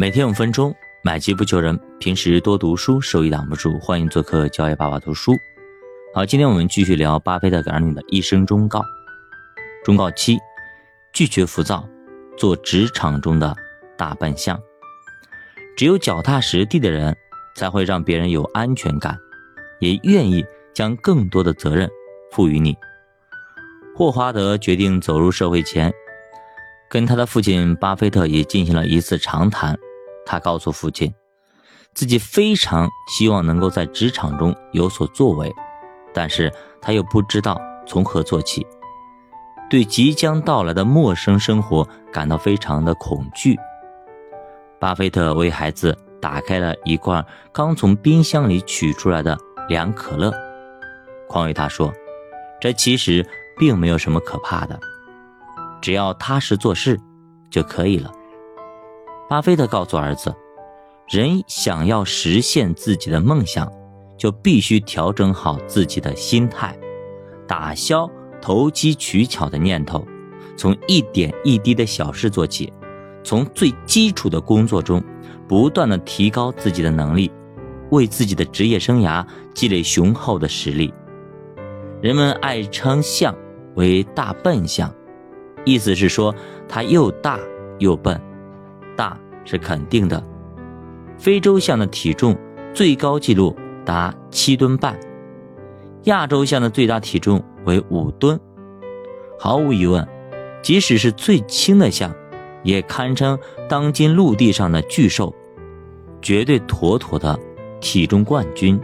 每天五分钟，买基不求人。平时多读书，收益挡不住。欢迎做客教爷爸爸读书。好，今天我们继续聊巴菲特给儿女的一生忠告。忠告七：拒绝浮躁，做职场中的大笨象。只有脚踏实地的人，才会让别人有安全感，也愿意将更多的责任赋予你。霍华德决定走入社会前，跟他的父亲巴菲特也进行了一次长谈。他告诉父亲，自己非常希望能够在职场中有所作为，但是他又不知道从何做起，对即将到来的陌生生活感到非常的恐惧。巴菲特为孩子打开了一罐刚从冰箱里取出来的凉可乐，匡威他说：“这其实。”并没有什么可怕的，只要踏实做事就可以了。巴菲特告诉儿子：“人想要实现自己的梦想，就必须调整好自己的心态，打消投机取巧的念头，从一点一滴的小事做起，从最基础的工作中不断的提高自己的能力，为自己的职业生涯积累雄厚的实力。人们爱称象。”为大笨象，意思是说它又大又笨。大是肯定的，非洲象的体重最高纪录达七吨半，亚洲象的最大体重为五吨。毫无疑问，即使是最轻的象，也堪称当今陆地上的巨兽，绝对妥妥的体重冠军。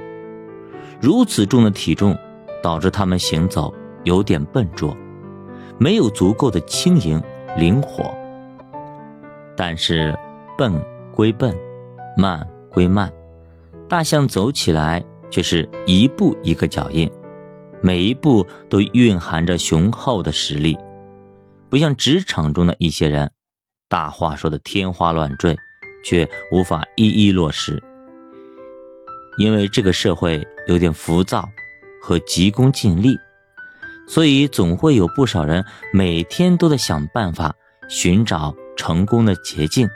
如此重的体重，导致它们行走。有点笨拙，没有足够的轻盈灵活。但是笨归笨，慢归慢，大象走起来却是一步一个脚印，每一步都蕴含着雄厚的实力。不像职场中的一些人，大话说的天花乱坠，却无法一一落实，因为这个社会有点浮躁和急功近利。所以，总会有不少人每天都在想办法寻找成功的捷径。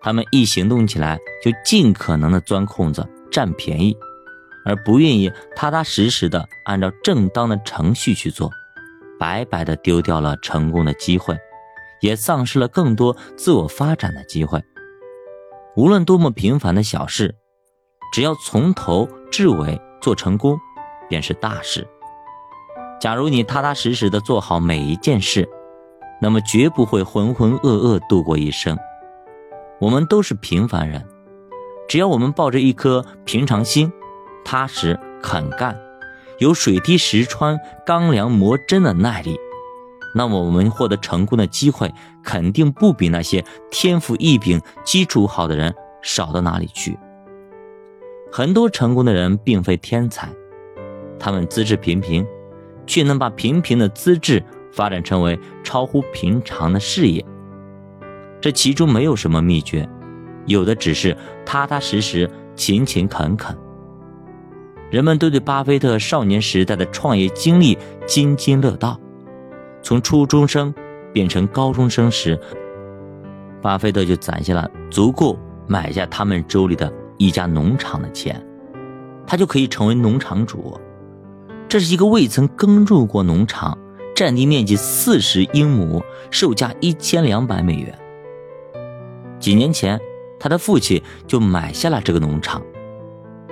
他们一行动起来，就尽可能的钻空子、占便宜，而不愿意踏踏实实的按照正当的程序去做，白白的丢掉了成功的机会，也丧失了更多自我发展的机会。无论多么平凡的小事，只要从头至尾做成功，便是大事。假如你踏踏实实的做好每一件事，那么绝不会浑浑噩噩度过一生。我们都是平凡人，只要我们抱着一颗平常心，踏实肯干，有水滴石穿、钢梁磨针的耐力，那么我们获得成功的机会肯定不比那些天赋异禀、基础好的人少到哪里去。很多成功的人并非天才，他们资质平平。却能把平平的资质发展成为超乎平常的事业，这其中没有什么秘诀，有的只是踏踏实实、勤勤恳恳。人们都对巴菲特少年时代的创业经历津津乐道。从初中生变成高中生时，巴菲特就攒下了足够买下他们州里的一家农场的钱，他就可以成为农场主。这是一个未曾耕种过农场，占地面积四十英亩，售价一千两百美元。几年前，他的父亲就买下了这个农场。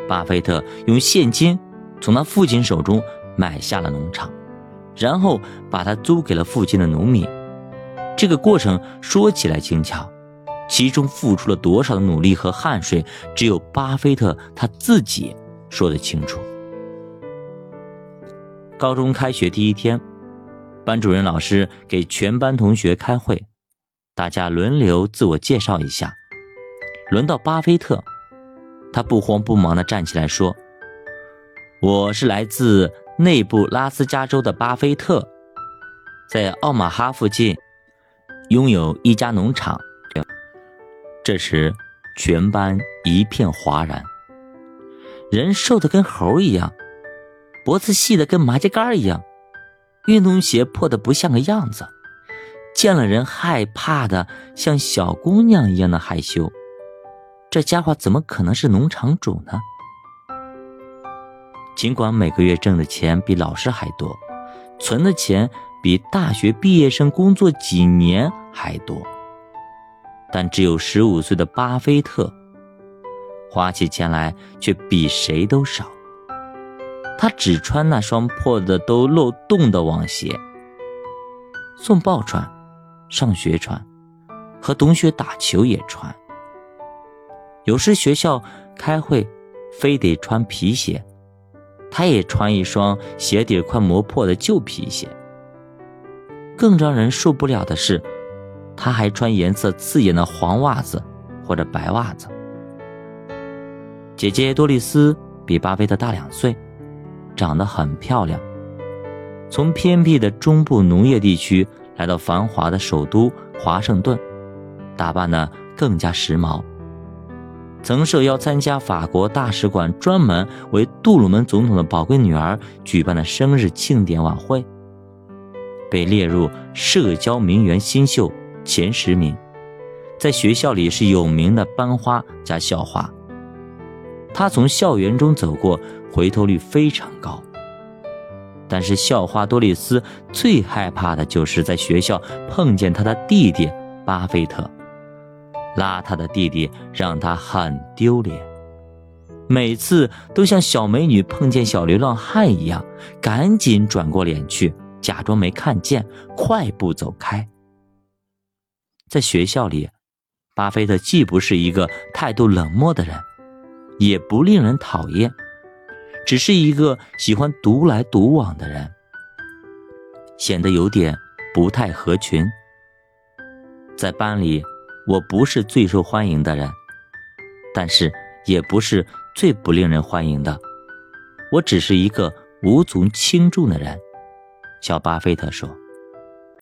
巴菲特用现金从他父亲手中买下了农场，然后把它租给了附近的农民。这个过程说起来轻巧，其中付出了多少的努力和汗水，只有巴菲特他自己说得清楚。高中开学第一天，班主任老师给全班同学开会，大家轮流自我介绍一下。轮到巴菲特，他不慌不忙地站起来说：“我是来自内布拉斯加州的巴菲特，在奥马哈附近拥有一家农场。”这时，全班一片哗然，人瘦得跟猴一样。脖子细的跟麻秸杆一样，运动鞋破的不像个样子，见了人害怕的像小姑娘一样的害羞。这家伙怎么可能是农场主呢？尽管每个月挣的钱比老师还多，存的钱比大学毕业生工作几年还多，但只有十五岁的巴菲特，花起钱来却比谁都少。他只穿那双破的都漏洞的网鞋，送报穿，上学穿，和同学打球也穿。有时学校开会，非得穿皮鞋，他也穿一双鞋底快磨破的旧皮鞋。更让人受不了的是，他还穿颜色刺眼的黄袜子或者白袜子。姐姐多丽丝比巴菲特大两岁。长得很漂亮，从偏僻的中部农业地区来到繁华的首都华盛顿，打扮得更加时髦。曾受邀参加法国大使馆专门为杜鲁门总统的宝贵女儿举办的生日庆典晚会，被列入社交名媛新秀前十名，在学校里是有名的班花加校花。他从校园中走过。回头率非常高，但是校花多丽丝最害怕的就是在学校碰见他的弟弟巴菲特。邋遢的弟弟让他很丢脸，每次都像小美女碰见小流浪汉一样，赶紧转过脸去，假装没看见，快步走开。在学校里，巴菲特既不是一个态度冷漠的人，也不令人讨厌。只是一个喜欢独来独往的人，显得有点不太合群。在班里，我不是最受欢迎的人，但是也不是最不令人欢迎的。我只是一个无足轻重的人。小巴菲特说。